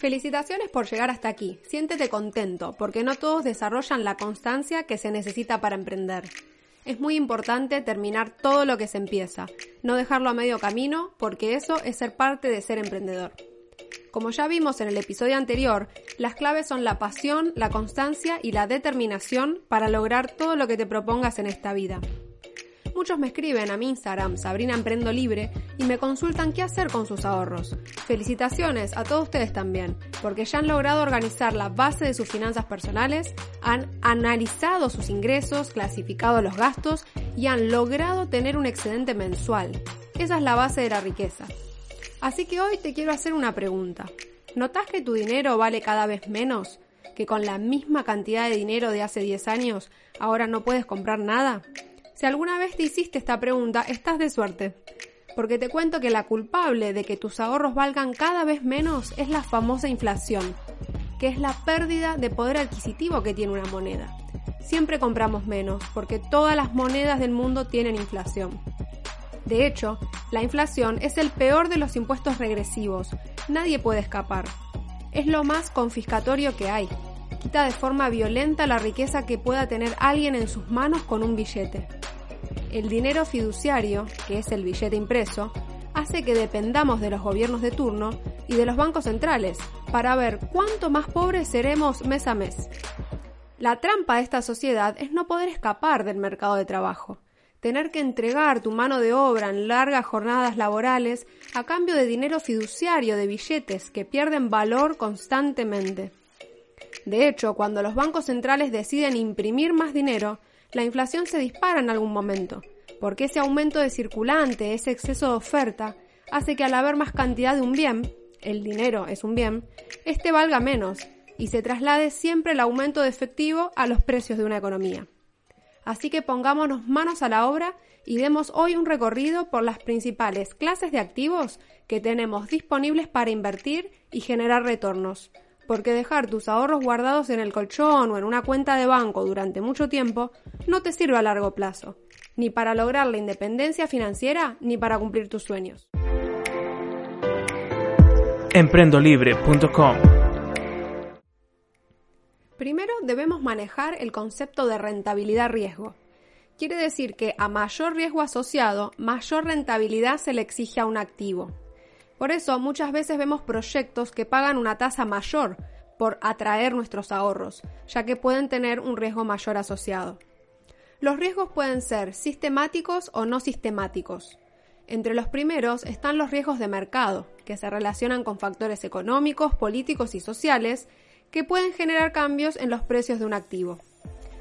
Felicitaciones por llegar hasta aquí. Siéntete contento, porque no todos desarrollan la constancia que se necesita para emprender. Es muy importante terminar todo lo que se empieza, no dejarlo a medio camino, porque eso es ser parte de ser emprendedor. Como ya vimos en el episodio anterior, las claves son la pasión, la constancia y la determinación para lograr todo lo que te propongas en esta vida. Muchos me escriben a mi Instagram, Sabrina Emprendo Libre, y me consultan qué hacer con sus ahorros. Felicitaciones a todos ustedes también, porque ya han logrado organizar la base de sus finanzas personales, han analizado sus ingresos, clasificado los gastos y han logrado tener un excedente mensual. Esa es la base de la riqueza. Así que hoy te quiero hacer una pregunta. ¿Notas que tu dinero vale cada vez menos? ¿Que con la misma cantidad de dinero de hace 10 años ahora no puedes comprar nada? Si alguna vez te hiciste esta pregunta, estás de suerte. Porque te cuento que la culpable de que tus ahorros valgan cada vez menos es la famosa inflación, que es la pérdida de poder adquisitivo que tiene una moneda. Siempre compramos menos, porque todas las monedas del mundo tienen inflación. De hecho, la inflación es el peor de los impuestos regresivos. Nadie puede escapar. Es lo más confiscatorio que hay. Quita de forma violenta la riqueza que pueda tener alguien en sus manos con un billete. El dinero fiduciario, que es el billete impreso, hace que dependamos de los gobiernos de turno y de los bancos centrales para ver cuánto más pobres seremos mes a mes. La trampa de esta sociedad es no poder escapar del mercado de trabajo, tener que entregar tu mano de obra en largas jornadas laborales a cambio de dinero fiduciario de billetes que pierden valor constantemente. De hecho, cuando los bancos centrales deciden imprimir más dinero, la inflación se dispara en algún momento, porque ese aumento de circulante, ese exceso de oferta, hace que al haber más cantidad de un bien, el dinero es un bien, este valga menos y se traslade siempre el aumento de efectivo a los precios de una economía. Así que pongámonos manos a la obra y demos hoy un recorrido por las principales clases de activos que tenemos disponibles para invertir y generar retornos, porque dejar tus ahorros guardados en el colchón o en una cuenta de banco durante mucho tiempo no te sirve a largo plazo, ni para lograr la independencia financiera ni para cumplir tus sueños. Emprendolibre.com Primero debemos manejar el concepto de rentabilidad-riesgo. Quiere decir que a mayor riesgo asociado, mayor rentabilidad se le exige a un activo. Por eso muchas veces vemos proyectos que pagan una tasa mayor por atraer nuestros ahorros, ya que pueden tener un riesgo mayor asociado. Los riesgos pueden ser sistemáticos o no sistemáticos. Entre los primeros están los riesgos de mercado, que se relacionan con factores económicos, políticos y sociales que pueden generar cambios en los precios de un activo.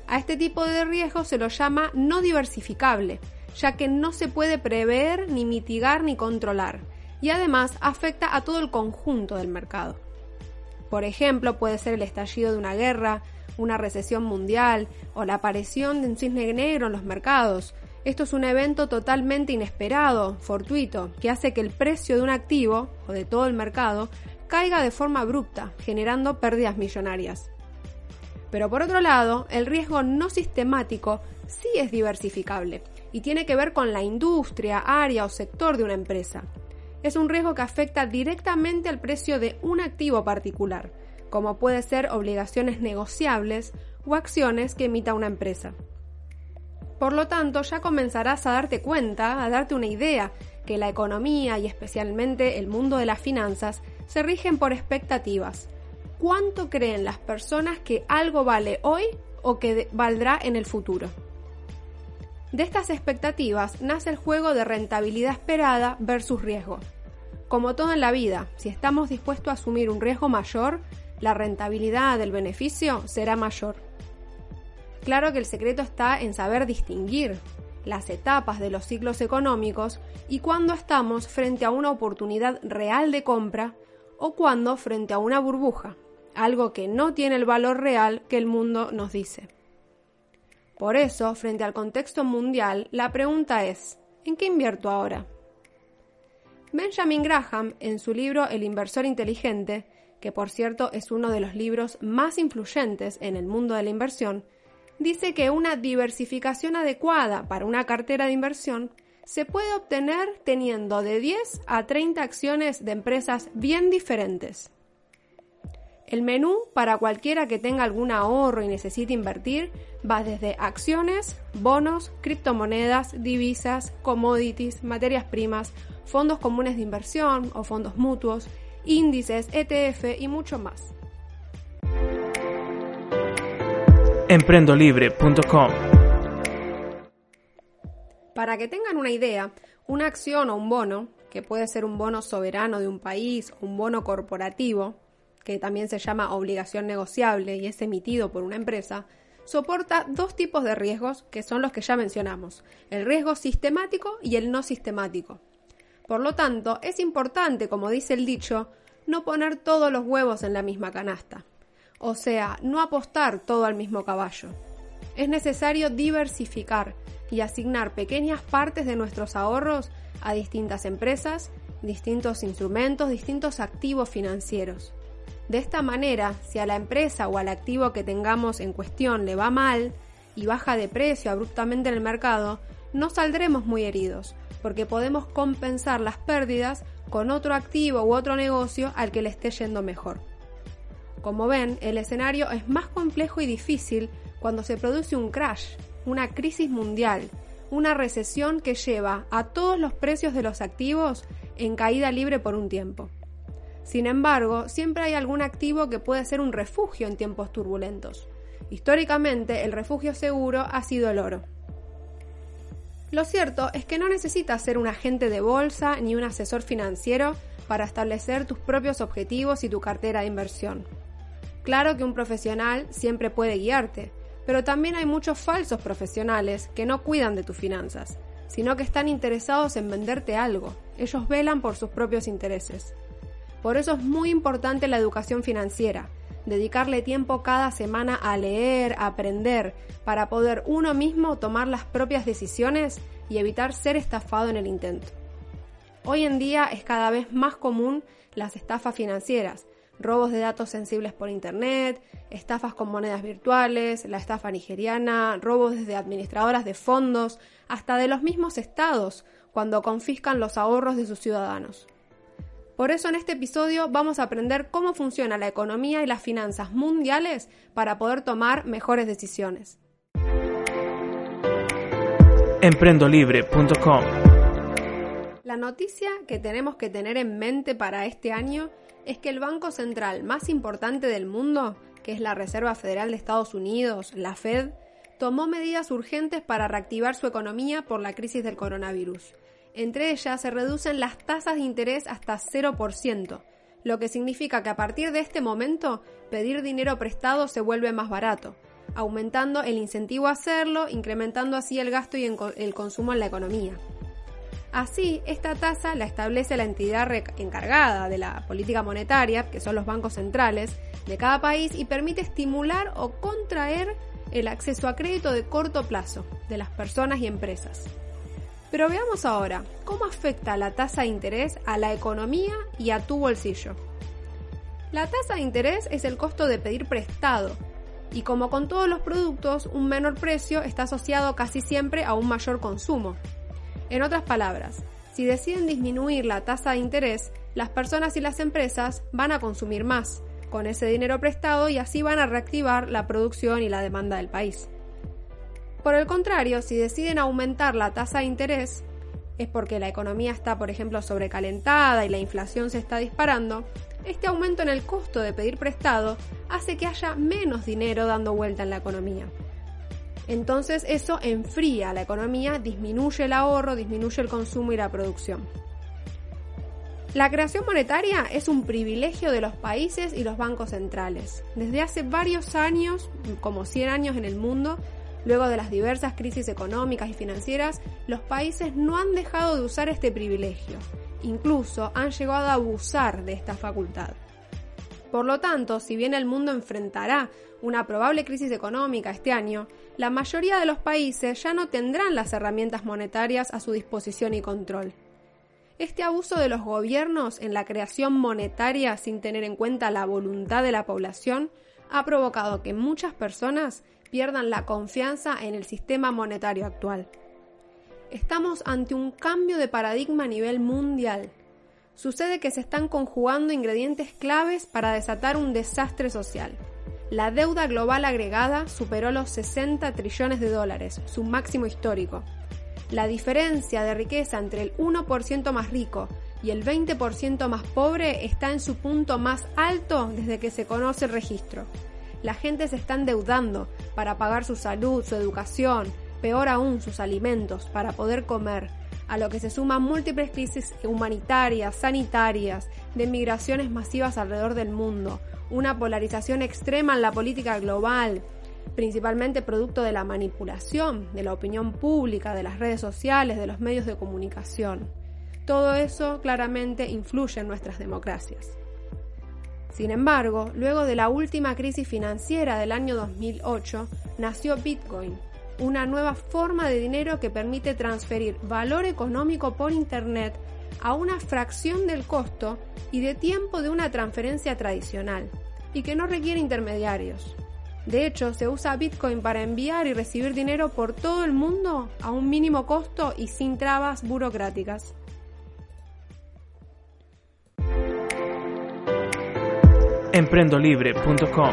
A este tipo de riesgo se lo llama no diversificable, ya que no se puede prever, ni mitigar, ni controlar, y además afecta a todo el conjunto del mercado. Por ejemplo, puede ser el estallido de una guerra, una recesión mundial o la aparición de un cisne negro en los mercados. Esto es un evento totalmente inesperado, fortuito, que hace que el precio de un activo o de todo el mercado caiga de forma abrupta, generando pérdidas millonarias. Pero por otro lado, el riesgo no sistemático sí es diversificable y tiene que ver con la industria, área o sector de una empresa es un riesgo que afecta directamente al precio de un activo particular, como puede ser obligaciones negociables o acciones que emita una empresa. Por lo tanto, ya comenzarás a darte cuenta, a darte una idea, que la economía y especialmente el mundo de las finanzas se rigen por expectativas. ¿Cuánto creen las personas que algo vale hoy o que valdrá en el futuro? De estas expectativas nace el juego de rentabilidad esperada versus riesgo. Como todo en la vida, si estamos dispuestos a asumir un riesgo mayor, la rentabilidad del beneficio será mayor. Claro que el secreto está en saber distinguir las etapas de los ciclos económicos y cuándo estamos frente a una oportunidad real de compra o cuando frente a una burbuja, algo que no tiene el valor real que el mundo nos dice. Por eso, frente al contexto mundial, la pregunta es, ¿en qué invierto ahora? Benjamin Graham, en su libro El inversor inteligente, que por cierto es uno de los libros más influyentes en el mundo de la inversión, dice que una diversificación adecuada para una cartera de inversión se puede obtener teniendo de 10 a 30 acciones de empresas bien diferentes. El menú para cualquiera que tenga algún ahorro y necesite invertir va desde acciones, bonos, criptomonedas, divisas, commodities, materias primas, fondos comunes de inversión o fondos mutuos, índices, ETF y mucho más. Emprendolibre.com Para que tengan una idea, una acción o un bono, que puede ser un bono soberano de un país o un bono corporativo, que también se llama obligación negociable y es emitido por una empresa, soporta dos tipos de riesgos que son los que ya mencionamos, el riesgo sistemático y el no sistemático. Por lo tanto, es importante, como dice el dicho, no poner todos los huevos en la misma canasta, o sea, no apostar todo al mismo caballo. Es necesario diversificar y asignar pequeñas partes de nuestros ahorros a distintas empresas, distintos instrumentos, distintos activos financieros. De esta manera, si a la empresa o al activo que tengamos en cuestión le va mal y baja de precio abruptamente en el mercado, no saldremos muy heridos, porque podemos compensar las pérdidas con otro activo u otro negocio al que le esté yendo mejor. Como ven, el escenario es más complejo y difícil cuando se produce un crash, una crisis mundial, una recesión que lleva a todos los precios de los activos en caída libre por un tiempo. Sin embargo, siempre hay algún activo que puede ser un refugio en tiempos turbulentos. Históricamente, el refugio seguro ha sido el oro. Lo cierto es que no necesitas ser un agente de bolsa ni un asesor financiero para establecer tus propios objetivos y tu cartera de inversión. Claro que un profesional siempre puede guiarte, pero también hay muchos falsos profesionales que no cuidan de tus finanzas, sino que están interesados en venderte algo. Ellos velan por sus propios intereses. Por eso es muy importante la educación financiera, dedicarle tiempo cada semana a leer, aprender, para poder uno mismo tomar las propias decisiones y evitar ser estafado en el intento. Hoy en día es cada vez más común las estafas financieras, robos de datos sensibles por Internet, estafas con monedas virtuales, la estafa nigeriana, robos desde administradoras de fondos, hasta de los mismos estados, cuando confiscan los ahorros de sus ciudadanos. Por eso en este episodio vamos a aprender cómo funciona la economía y las finanzas mundiales para poder tomar mejores decisiones. Emprendolibre.com La noticia que tenemos que tener en mente para este año es que el banco central más importante del mundo, que es la Reserva Federal de Estados Unidos, la Fed, tomó medidas urgentes para reactivar su economía por la crisis del coronavirus entre ellas se reducen las tasas de interés hasta 0%, lo que significa que a partir de este momento pedir dinero prestado se vuelve más barato, aumentando el incentivo a hacerlo, incrementando así el gasto y el consumo en la economía. Así, esta tasa la establece la entidad encargada de la política monetaria, que son los bancos centrales de cada país, y permite estimular o contraer el acceso a crédito de corto plazo de las personas y empresas. Pero veamos ahora, ¿cómo afecta la tasa de interés a la economía y a tu bolsillo? La tasa de interés es el costo de pedir prestado, y como con todos los productos, un menor precio está asociado casi siempre a un mayor consumo. En otras palabras, si deciden disminuir la tasa de interés, las personas y las empresas van a consumir más con ese dinero prestado y así van a reactivar la producción y la demanda del país. Por el contrario, si deciden aumentar la tasa de interés, es porque la economía está, por ejemplo, sobrecalentada y la inflación se está disparando, este aumento en el costo de pedir prestado hace que haya menos dinero dando vuelta en la economía. Entonces eso enfría la economía, disminuye el ahorro, disminuye el consumo y la producción. La creación monetaria es un privilegio de los países y los bancos centrales. Desde hace varios años, como 100 años en el mundo, Luego de las diversas crisis económicas y financieras, los países no han dejado de usar este privilegio, incluso han llegado a abusar de esta facultad. Por lo tanto, si bien el mundo enfrentará una probable crisis económica este año, la mayoría de los países ya no tendrán las herramientas monetarias a su disposición y control. Este abuso de los gobiernos en la creación monetaria sin tener en cuenta la voluntad de la población ha provocado que muchas personas pierdan la confianza en el sistema monetario actual. Estamos ante un cambio de paradigma a nivel mundial. Sucede que se están conjugando ingredientes claves para desatar un desastre social. La deuda global agregada superó los 60 trillones de dólares, su máximo histórico. La diferencia de riqueza entre el 1% más rico y el 20% más pobre está en su punto más alto desde que se conoce el registro. La gente se está endeudando para pagar su salud, su educación, peor aún sus alimentos, para poder comer, a lo que se suman múltiples crisis humanitarias, sanitarias, de migraciones masivas alrededor del mundo, una polarización extrema en la política global, principalmente producto de la manipulación de la opinión pública, de las redes sociales, de los medios de comunicación. Todo eso claramente influye en nuestras democracias. Sin embargo, luego de la última crisis financiera del año 2008, nació Bitcoin, una nueva forma de dinero que permite transferir valor económico por Internet a una fracción del costo y de tiempo de una transferencia tradicional, y que no requiere intermediarios. De hecho, se usa Bitcoin para enviar y recibir dinero por todo el mundo a un mínimo costo y sin trabas burocráticas. Emprendolibre.com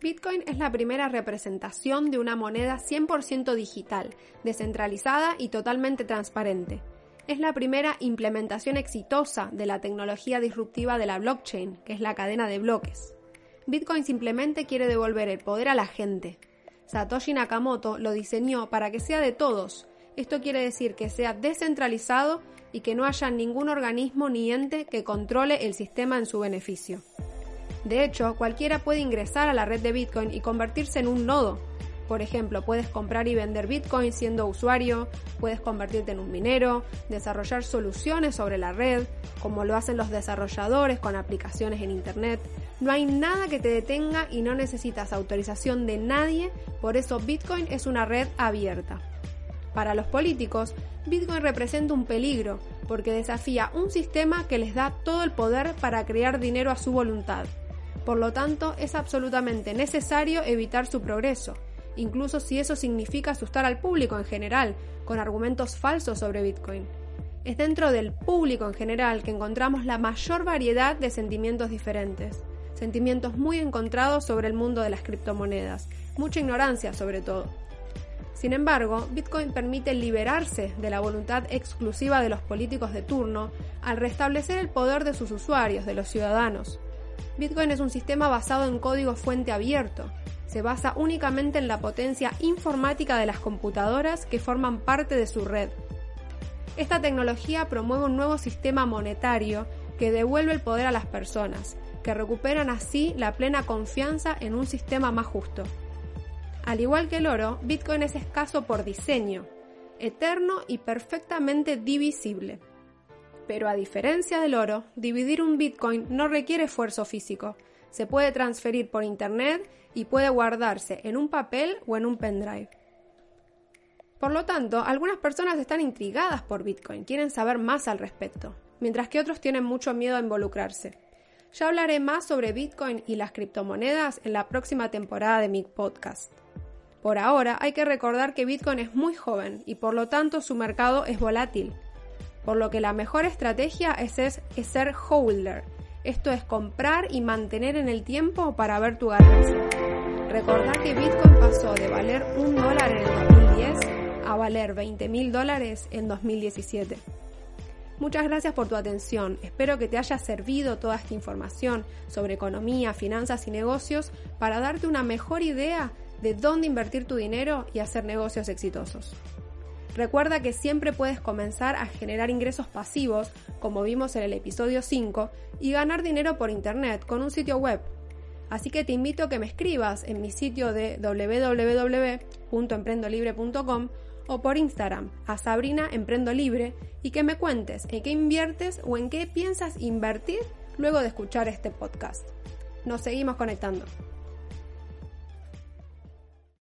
Bitcoin es la primera representación de una moneda 100% digital, descentralizada y totalmente transparente. Es la primera implementación exitosa de la tecnología disruptiva de la blockchain, que es la cadena de bloques. Bitcoin simplemente quiere devolver el poder a la gente. Satoshi Nakamoto lo diseñó para que sea de todos. Esto quiere decir que sea descentralizado y que no haya ningún organismo ni ente que controle el sistema en su beneficio. De hecho, cualquiera puede ingresar a la red de Bitcoin y convertirse en un nodo. Por ejemplo, puedes comprar y vender Bitcoin siendo usuario, puedes convertirte en un minero, desarrollar soluciones sobre la red, como lo hacen los desarrolladores con aplicaciones en Internet. No hay nada que te detenga y no necesitas autorización de nadie, por eso Bitcoin es una red abierta. Para los políticos, Bitcoin representa un peligro, porque desafía un sistema que les da todo el poder para crear dinero a su voluntad. Por lo tanto, es absolutamente necesario evitar su progreso, incluso si eso significa asustar al público en general, con argumentos falsos sobre Bitcoin. Es dentro del público en general que encontramos la mayor variedad de sentimientos diferentes, sentimientos muy encontrados sobre el mundo de las criptomonedas, mucha ignorancia sobre todo. Sin embargo, Bitcoin permite liberarse de la voluntad exclusiva de los políticos de turno al restablecer el poder de sus usuarios, de los ciudadanos. Bitcoin es un sistema basado en código fuente abierto. Se basa únicamente en la potencia informática de las computadoras que forman parte de su red. Esta tecnología promueve un nuevo sistema monetario que devuelve el poder a las personas, que recuperan así la plena confianza en un sistema más justo. Al igual que el oro, Bitcoin es escaso por diseño, eterno y perfectamente divisible. Pero a diferencia del oro, dividir un Bitcoin no requiere esfuerzo físico. Se puede transferir por Internet y puede guardarse en un papel o en un pendrive. Por lo tanto, algunas personas están intrigadas por Bitcoin, quieren saber más al respecto, mientras que otros tienen mucho miedo a involucrarse. Ya hablaré más sobre Bitcoin y las criptomonedas en la próxima temporada de mi podcast. Por ahora hay que recordar que Bitcoin es muy joven y por lo tanto su mercado es volátil por lo que la mejor estrategia es, ser holder. Esto es comprar y mantener en el tiempo para ver tu ganancia. Recordad que Bitcoin pasó de valer un dólar en el 2010 a valer 20 mil dólares en 2017. Muchas gracias por tu atención. Espero que te haya servido toda esta información sobre economía, finanzas y negocios para darte una mejor idea de dónde invertir tu dinero y hacer negocios exitosos. Recuerda que siempre puedes comenzar a generar ingresos pasivos, como vimos en el episodio 5, y ganar dinero por Internet con un sitio web. Así que te invito a que me escribas en mi sitio de www.emprendolibre.com o por Instagram a Sabrina Emprendo Libre y que me cuentes en qué inviertes o en qué piensas invertir luego de escuchar este podcast. Nos seguimos conectando.